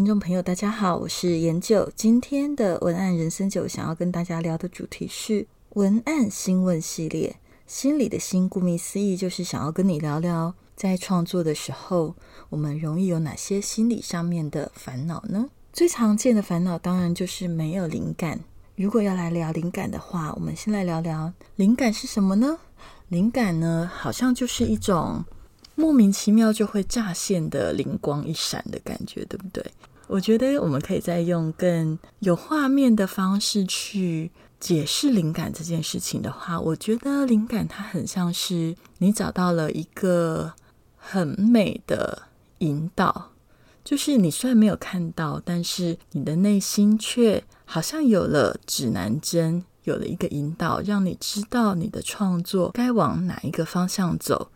听众朋友，大家好，我是研究。今天的文案人生九，想要跟大家聊的主题是文案新问系列。心里的心，顾名思义，就是想要跟你聊聊，在创作的时候，我们容易有哪些心理上面的烦恼呢？最常见的烦恼，当然就是没有灵感。如果要来聊灵感的话，我们先来聊聊灵感是什么呢？灵感呢，好像就是一种。莫名其妙就会乍现的灵光一闪的感觉，对不对？我觉得我们可以再用更有画面的方式去解释灵感这件事情的话，我觉得灵感它很像是你找到了一个很美的引导，就是你虽然没有看到，但是你的内心却好像有了指南针，有了一个引导，让你知道你的创作该往哪一个方向走。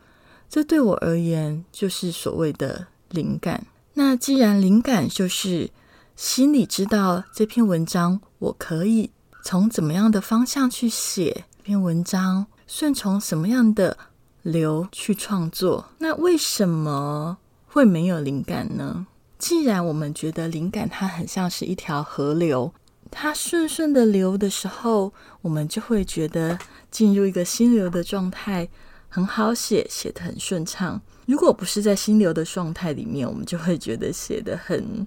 这对我而言就是所谓的灵感。那既然灵感就是心里知道这篇文章，我可以从怎么样的方向去写这篇文章，顺从什么样的流去创作？那为什么会没有灵感呢？既然我们觉得灵感它很像是一条河流，它顺顺的流的时候，我们就会觉得进入一个心流的状态。很好写，写的很顺畅。如果不是在心流的状态里面，我们就会觉得写的很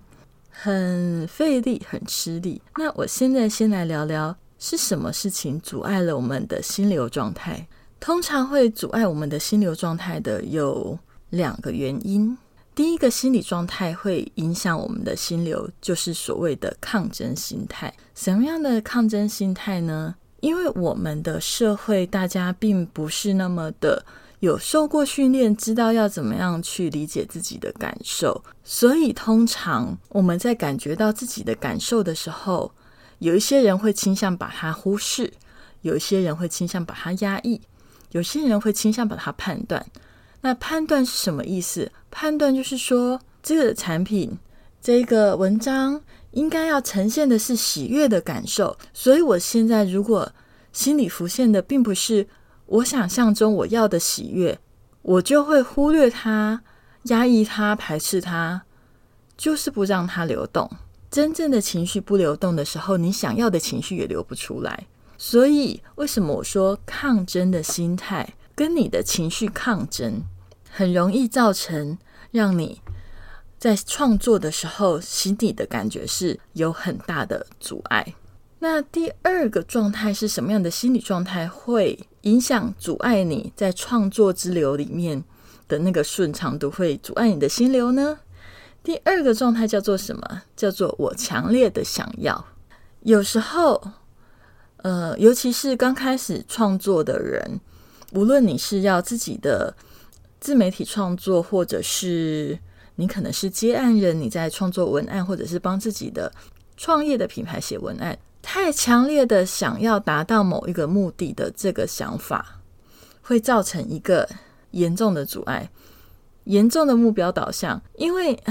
很费力，很吃力。那我现在先来聊聊是什么事情阻碍了我们的心流状态。通常会阻碍我们的心流状态的有两个原因。第一个心理状态会影响我们的心流，就是所谓的抗争心态。什么样的抗争心态呢？因为我们的社会，大家并不是那么的有受过训练，知道要怎么样去理解自己的感受，所以通常我们在感觉到自己的感受的时候，有一些人会倾向把它忽视，有一些人会倾向把它压抑，有些人会倾向把它判断。那判断是什么意思？判断就是说，这个产品，这个文章。应该要呈现的是喜悦的感受，所以我现在如果心里浮现的并不是我想象中我要的喜悦，我就会忽略它、压抑它、排斥它，就是不让它流动。真正的情绪不流动的时候，你想要的情绪也流不出来。所以，为什么我说抗争的心态跟你的情绪抗争，很容易造成让你。在创作的时候，心底的感觉是有很大的阻碍。那第二个状态是什么样的心理状态会影响、阻碍你在创作之流里面的那个顺畅度，会阻碍你的心流呢？第二个状态叫做什么？叫做我强烈的想要。有时候，呃，尤其是刚开始创作的人，无论你是要自己的自媒体创作，或者是你可能是接案人，你在创作文案，或者是帮自己的创业的品牌写文案，太强烈的想要达到某一个目的的这个想法，会造成一个严重的阻碍，严重的目标导向。因为，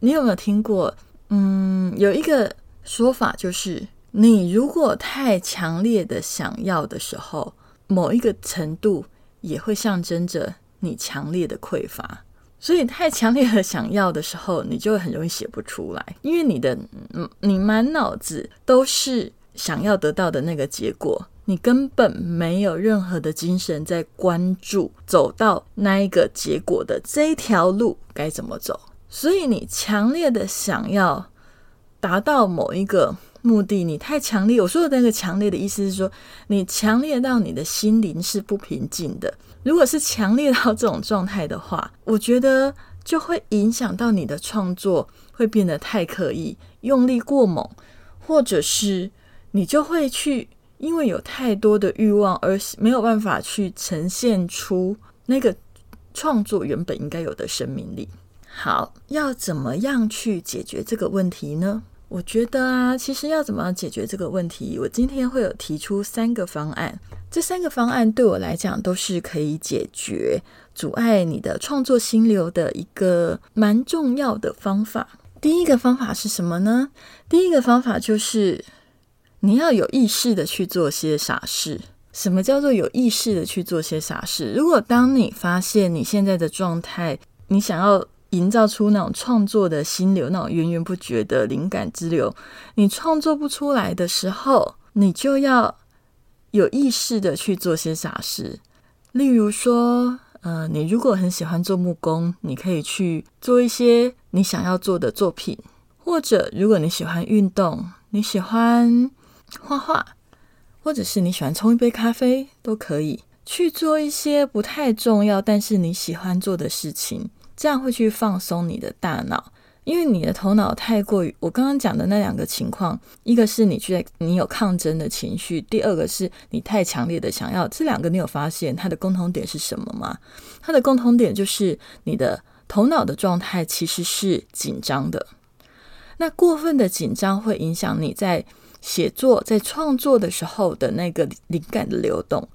你有没有听过？嗯，有一个说法就是，你如果太强烈的想要的时候，某一个程度也会象征着你强烈的匮乏。所以太强烈的想要的时候，你就很容易写不出来，因为你的，你满脑子都是想要得到的那个结果，你根本没有任何的精神在关注走到那一个结果的这一条路该怎么走。所以你强烈的想要达到某一个目的，你太强烈。我说的那个强烈的意思是说，你强烈到你的心灵是不平静的。如果是强烈到这种状态的话，我觉得就会影响到你的创作，会变得太刻意、用力过猛，或者是你就会去因为有太多的欲望而没有办法去呈现出那个创作原本应该有的生命力。好，要怎么样去解决这个问题呢？我觉得啊，其实要怎么样解决这个问题，我今天会有提出三个方案。这三个方案对我来讲都是可以解决阻碍你的创作心流的一个蛮重要的方法。第一个方法是什么呢？第一个方法就是你要有意识的去做些傻事。什么叫做有意识的去做些傻事？如果当你发现你现在的状态，你想要营造出那种创作的心流，那种源源不绝的灵感之流，你创作不出来的时候，你就要有意识的去做些傻事。例如说，呃，你如果很喜欢做木工，你可以去做一些你想要做的作品；或者，如果你喜欢运动，你喜欢画画。或者是你喜欢冲一杯咖啡，都可以去做一些不太重要，但是你喜欢做的事情，这样会去放松你的大脑。因为你的头脑太过于我刚刚讲的那两个情况，一个是你觉你有抗争的情绪，第二个是你太强烈的想要。这两个你有发现它的共同点是什么吗？它的共同点就是你的头脑的状态其实是紧张的。那过分的紧张会影响你在。写作在创作的时候的那个灵感的流动，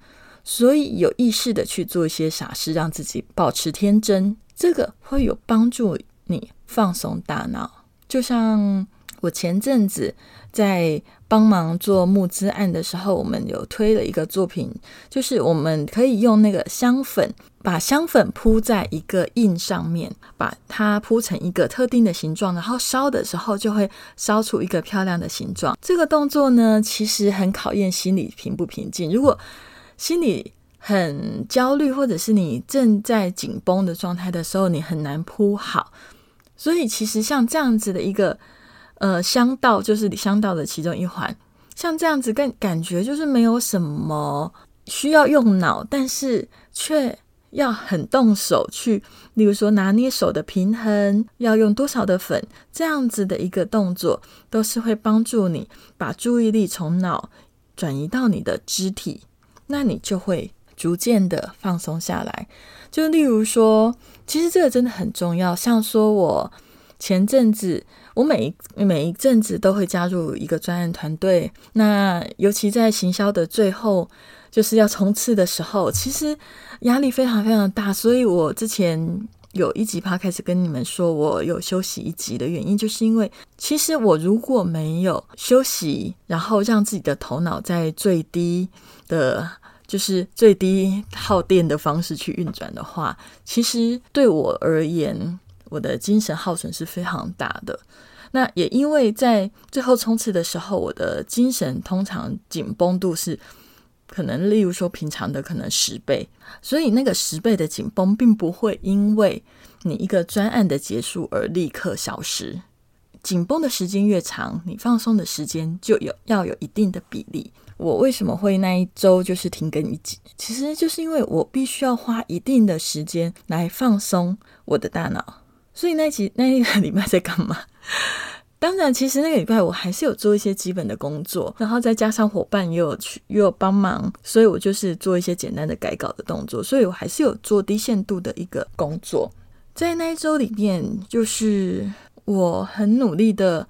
所以有意识的去做一些傻事，让自己保持天真，这个会有帮助你放松大脑。就像我前阵子在帮忙做募资案的时候，我们有推了一个作品，就是我们可以用那个香粉。把香粉铺在一个印上面，把它铺成一个特定的形状，然后烧的时候就会烧出一个漂亮的形状。这个动作呢，其实很考验心理平不平静。如果心里很焦虑，或者是你正在紧绷的状态的时候，你很难铺好。所以，其实像这样子的一个呃香道，就是香道的其中一环。像这样子，更感觉就是没有什么需要用脑，但是却。要很动手去，例如说拿捏手的平衡，要用多少的粉，这样子的一个动作，都是会帮助你把注意力从脑转移到你的肢体，那你就会逐渐的放松下来。就例如说，其实这个真的很重要。像说我前阵子，我每一每一阵子都会加入一个专案团队，那尤其在行销的最后。就是要冲刺的时候，其实压力非常非常大，所以我之前有一集趴开始跟你们说，我有休息一集的原因，就是因为其实我如果没有休息，然后让自己的头脑在最低的，就是最低耗电的方式去运转的话，其实对我而言，我的精神耗损是非常大的。那也因为在最后冲刺的时候，我的精神通常紧绷度是。可能，例如说平常的可能十倍，所以那个十倍的紧绷，并不会因为你一个专案的结束而立刻消失。紧绷的时间越长，你放松的时间就有要有一定的比例。我为什么会那一周就是停更一集？其实就是因为我必须要花一定的时间来放松我的大脑。所以那集那一个礼拜在干嘛？当然，其实那个礼拜我还是有做一些基本的工作，然后再加上伙伴也有去也有帮忙，所以我就是做一些简单的改稿的动作，所以我还是有做低限度的一个工作。在那一周里面，就是我很努力的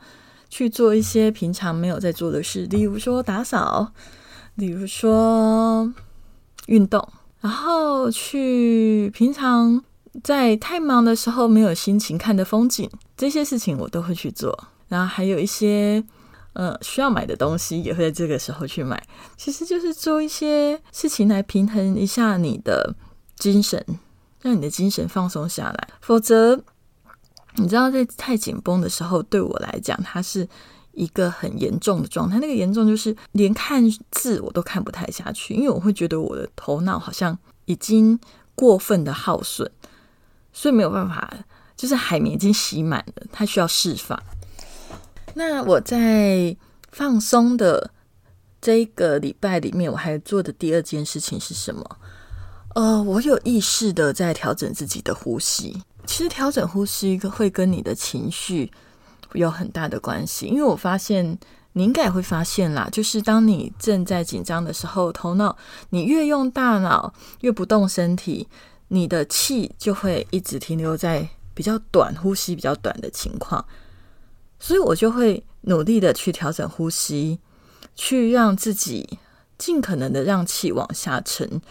去做一些平常没有在做的事，例如说打扫，例如说运动，然后去平常在太忙的时候没有心情看的风景，这些事情我都会去做。然后还有一些呃需要买的东西，也会在这个时候去买。其实就是做一些事情来平衡一下你的精神，让你的精神放松下来。否则，你知道在太紧绷的时候，对我来讲，它是一个很严重的状态。那个严重就是连看字我都看不太下去，因为我会觉得我的头脑好像已经过分的耗损，所以没有办法，就是海绵已经洗满了，它需要释放。那我在放松的这一个礼拜里面，我还做的第二件事情是什么？呃，我有意识的在调整自己的呼吸。其实调整呼吸会跟你的情绪有很大的关系，因为我发现你应该也会发现啦，就是当你正在紧张的时候，头脑你越用大脑，越不动身体，你的气就会一直停留在比较短，呼吸比较短的情况，所以我就会努力的去调整呼吸，去让自己尽可能的让气往下沉，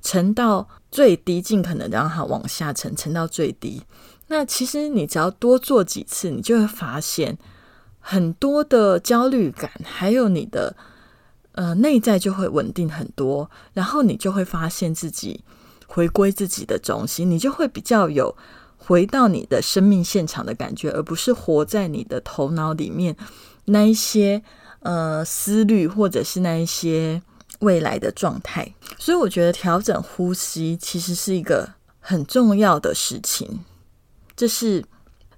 沉到最低，尽可能让它往下沉，沉到最低。那其实你只要多做几次，你就会发现很多的焦虑感，还有你的呃内在就会稳定很多，然后你就会发现自己回归自己的中心，你就会比较有回到你的生命现场的感觉，而不是活在你的头脑里面那一些呃思虑，或者是那一些未来的状态。所以我觉得调整呼吸其实是一个很重要的事情。这是，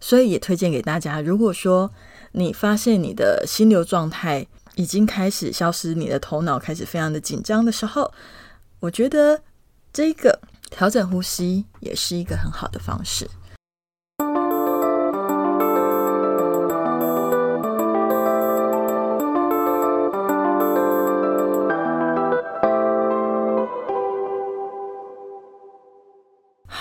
所以也推荐给大家。如果说你发现你的心流状态已经开始消失，你的头脑开始非常的紧张的时候，我觉得这个调整呼吸也是一个很好的方式。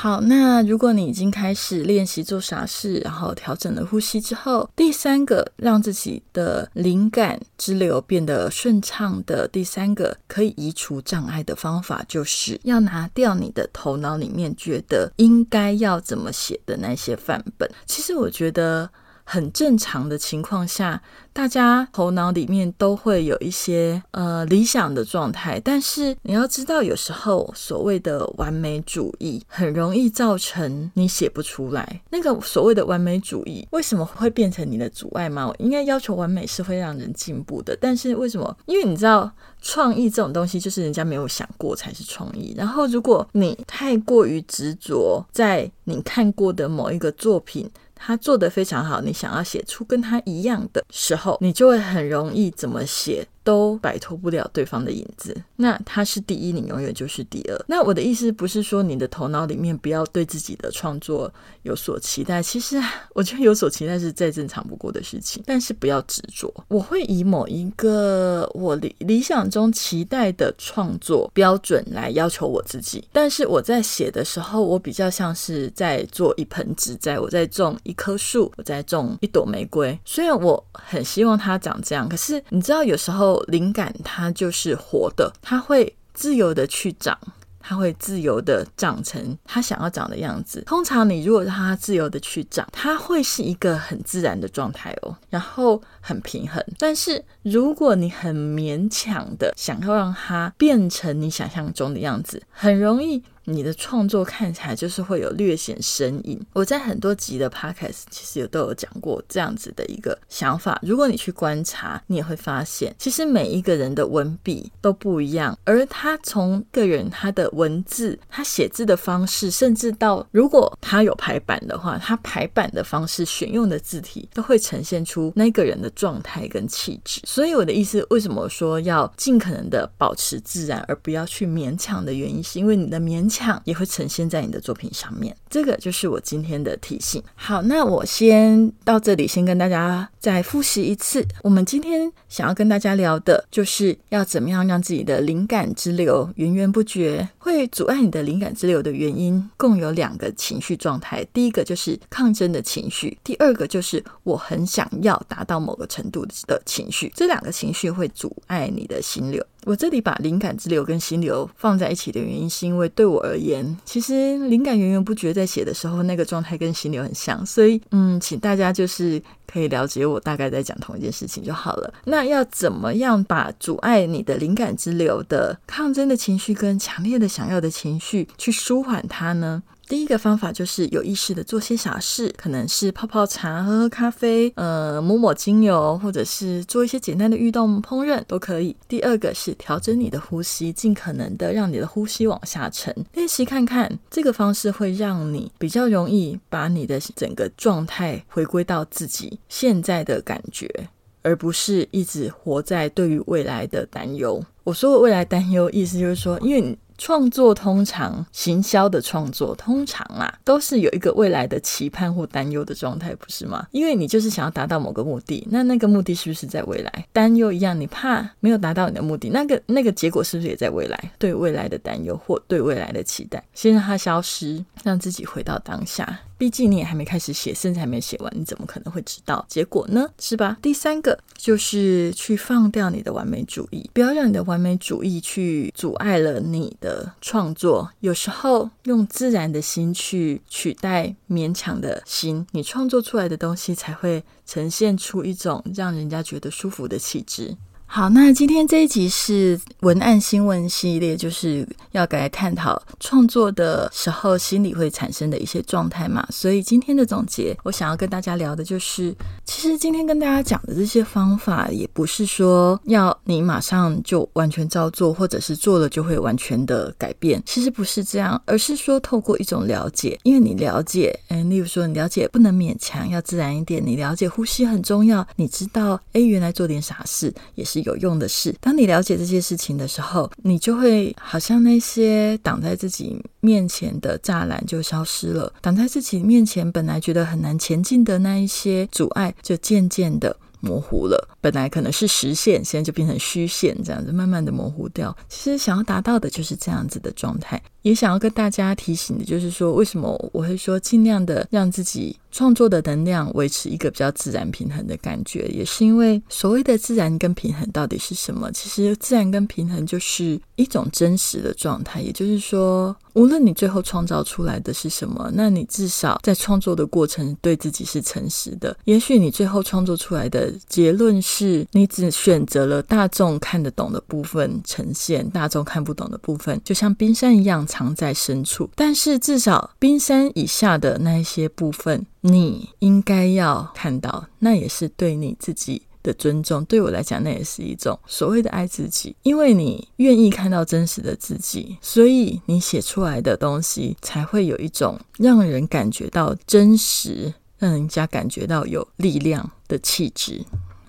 好，那如果你已经开始练习做傻事，然后调整了呼吸之后，第三个让自己的灵感之流变得顺畅的第三个可以移除障碍的方法，就是要拿掉你的头脑里面觉得应该要怎么写的那些范本。其实我觉得。很正常的情况下，大家头脑里面都会有一些呃理想的状态，但是你要知道，有时候所谓的完美主义很容易造成你写不出来。那个所谓的完美主义为什么会变成你的阻碍吗？应该要求完美是会让人进步的，但是为什么？因为你知道，创意这种东西就是人家没有想过才是创意。然后，如果你太过于执着在你看过的某一个作品，他做的非常好，你想要写出跟他一样的时候，你就会很容易怎么写。都摆脱不了对方的影子。那他是第一，你永远就是第二。那我的意思不是说你的头脑里面不要对自己的创作有所期待。其实我觉得有所期待是再正常不过的事情，但是不要执着。我会以某一个我理理想中期待的创作标准来要求我自己。但是我在写的时候，我比较像是在做一盆植栽，我在种一棵树，我在种一朵玫瑰。虽然我很希望它长这样，可是你知道有时候。灵感它就是活的，它会自由的去长，它会自由的长成它想要长的样子。通常你如果让它自由的去长，它会是一个很自然的状态哦，然后很平衡。但是如果你很勉强的想要让它变成你想象中的样子，很容易。你的创作看起来就是会有略显生硬。我在很多集的 podcast 其实也都有讲过这样子的一个想法。如果你去观察，你也会发现，其实每一个人的文笔都不一样，而他从个人他的文字、他写字的方式，甚至到如果他有排版的话，他排版的方式、选用的字体，都会呈现出那个人的状态跟气质。所以我的意思，为什么说要尽可能的保持自然，而不要去勉强的原因，是因为你的勉。强也会呈现在你的作品上面，这个就是我今天的提醒。好，那我先到这里，先跟大家再复习一次。我们今天想要跟大家聊的，就是要怎么样让自己的灵感之流源源不绝。会阻碍你的灵感之流的原因，共有两个情绪状态。第一个就是抗争的情绪，第二个就是我很想要达到某个程度的情绪。这两个情绪会阻碍你的心流。我这里把灵感之流跟心流放在一起的原因，是因为对我而言，其实灵感源源不绝在写的时候，那个状态跟心流很像，所以嗯，请大家就是可以了解我大概在讲同一件事情就好了。那要怎么样把阻碍你的灵感之流的抗争的情绪跟强烈的想要的情绪去舒缓它呢？第一个方法就是有意识的做些小事，可能是泡泡茶、喝喝咖啡，呃，抹抹精油，或者是做一些简单的运动、烹饪都可以。第二个是调整你的呼吸，尽可能的让你的呼吸往下沉，练习看看这个方式会让你比较容易把你的整个状态回归到自己现在的感觉，而不是一直活在对于未来的担忧。我说的未来担忧，意思就是说，因为你。创作通常，行销的创作通常啊，都是有一个未来的期盼或担忧的状态，不是吗？因为你就是想要达到某个目的，那那个目的是不是在未来？担忧一样，你怕没有达到你的目的，那个那个结果是不是也在未来？对未来的担忧或对未来的期待，先让它消失，让自己回到当下。毕竟你也还没开始写，甚至还没写完，你怎么可能会知道结果呢？是吧？第三个就是去放掉你的完美主义，不要让你的完美主义去阻碍了你的创作。有时候用自然的心去取代勉强的心，你创作出来的东西才会呈现出一种让人家觉得舒服的气质。好，那今天这一集是文案新闻系列，就是要来探讨创作的时候心里会产生的一些状态嘛。所以今天的总结，我想要跟大家聊的就是，其实今天跟大家讲的这些方法，也不是说要你马上就完全照做，或者是做了就会完全的改变。其实不是这样，而是说透过一种了解，因为你了解，嗯，例如说你了解不能勉强，要自然一点，你了解呼吸很重要，你知道，哎，原来做点傻事也是。有用的事。当你了解这些事情的时候，你就会好像那些挡在自己面前的栅栏就消失了，挡在自己面前本来觉得很难前进的那一些阻碍，就渐渐的模糊了。本来可能是实线，现在就变成虚线，这样子慢慢的模糊掉。其实想要达到的就是这样子的状态。也想要跟大家提醒的，就是说，为什么我会说尽量的让自己创作的能量维持一个比较自然平衡的感觉，也是因为所谓的自然跟平衡到底是什么？其实自然跟平衡就是一种真实的状态，也就是说，无论你最后创造出来的是什么，那你至少在创作的过程对自己是诚实的。也许你最后创作出来的结论是你只选择了大众看得懂的部分呈现，大众看不懂的部分，就像冰山一样。藏在深处，但是至少冰山以下的那一些部分，你应该要看到，那也是对你自己的尊重。对我来讲，那也是一种所谓的爱自己，因为你愿意看到真实的自己，所以你写出来的东西才会有一种让人感觉到真实，让人家感觉到有力量的气质。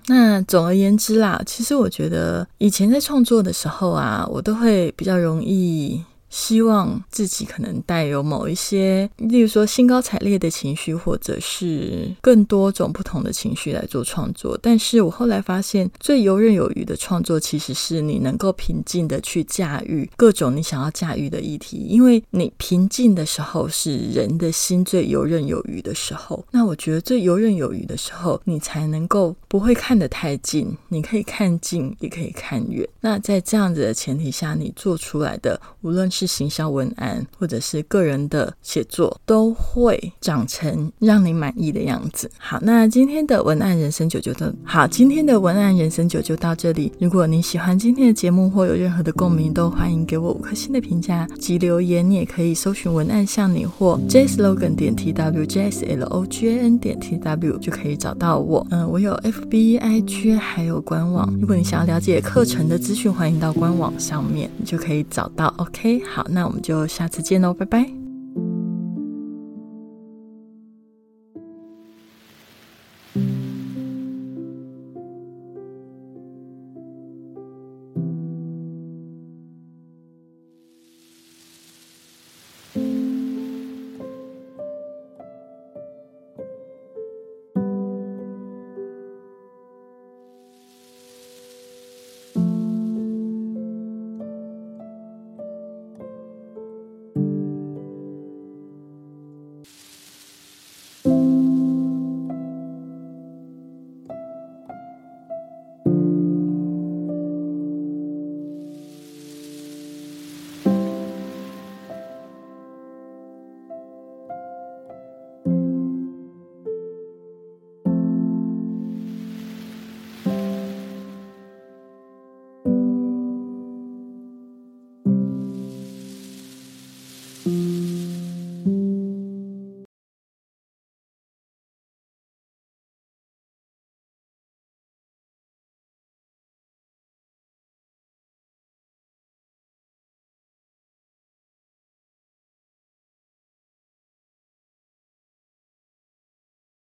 那总而言之啦，其实我觉得以前在创作的时候啊，我都会比较容易。希望自己可能带有某一些，例如说兴高采烈的情绪，或者是更多种不同的情绪来做创作。但是我后来发现，最游刃有余的创作，其实是你能够平静的去驾驭各种你想要驾驭的议题。因为你平静的时候，是人的心最游刃有余的时候。那我觉得最游刃有余的时候，你才能够不会看得太近，你可以看近，也可以看远。那在这样子的前提下，你做出来的，无论是是行销文案，或者是个人的写作，都会长成让你满意的样子。好，那今天的文案人生九就到好，今天的文案人生九就到这里。如果你喜欢今天的节目，或有任何的共鸣，都欢迎给我五颗星的评价及留言。你也可以搜寻文案向你或 j slogan 点 t w j s l o g a n 点 t w 就可以找到我。嗯，我有 f b i g 还有官网。如果你想要了解课程的资讯，欢迎到官网上面，你就可以找到。OK。好，那我们就下次见喽，拜拜。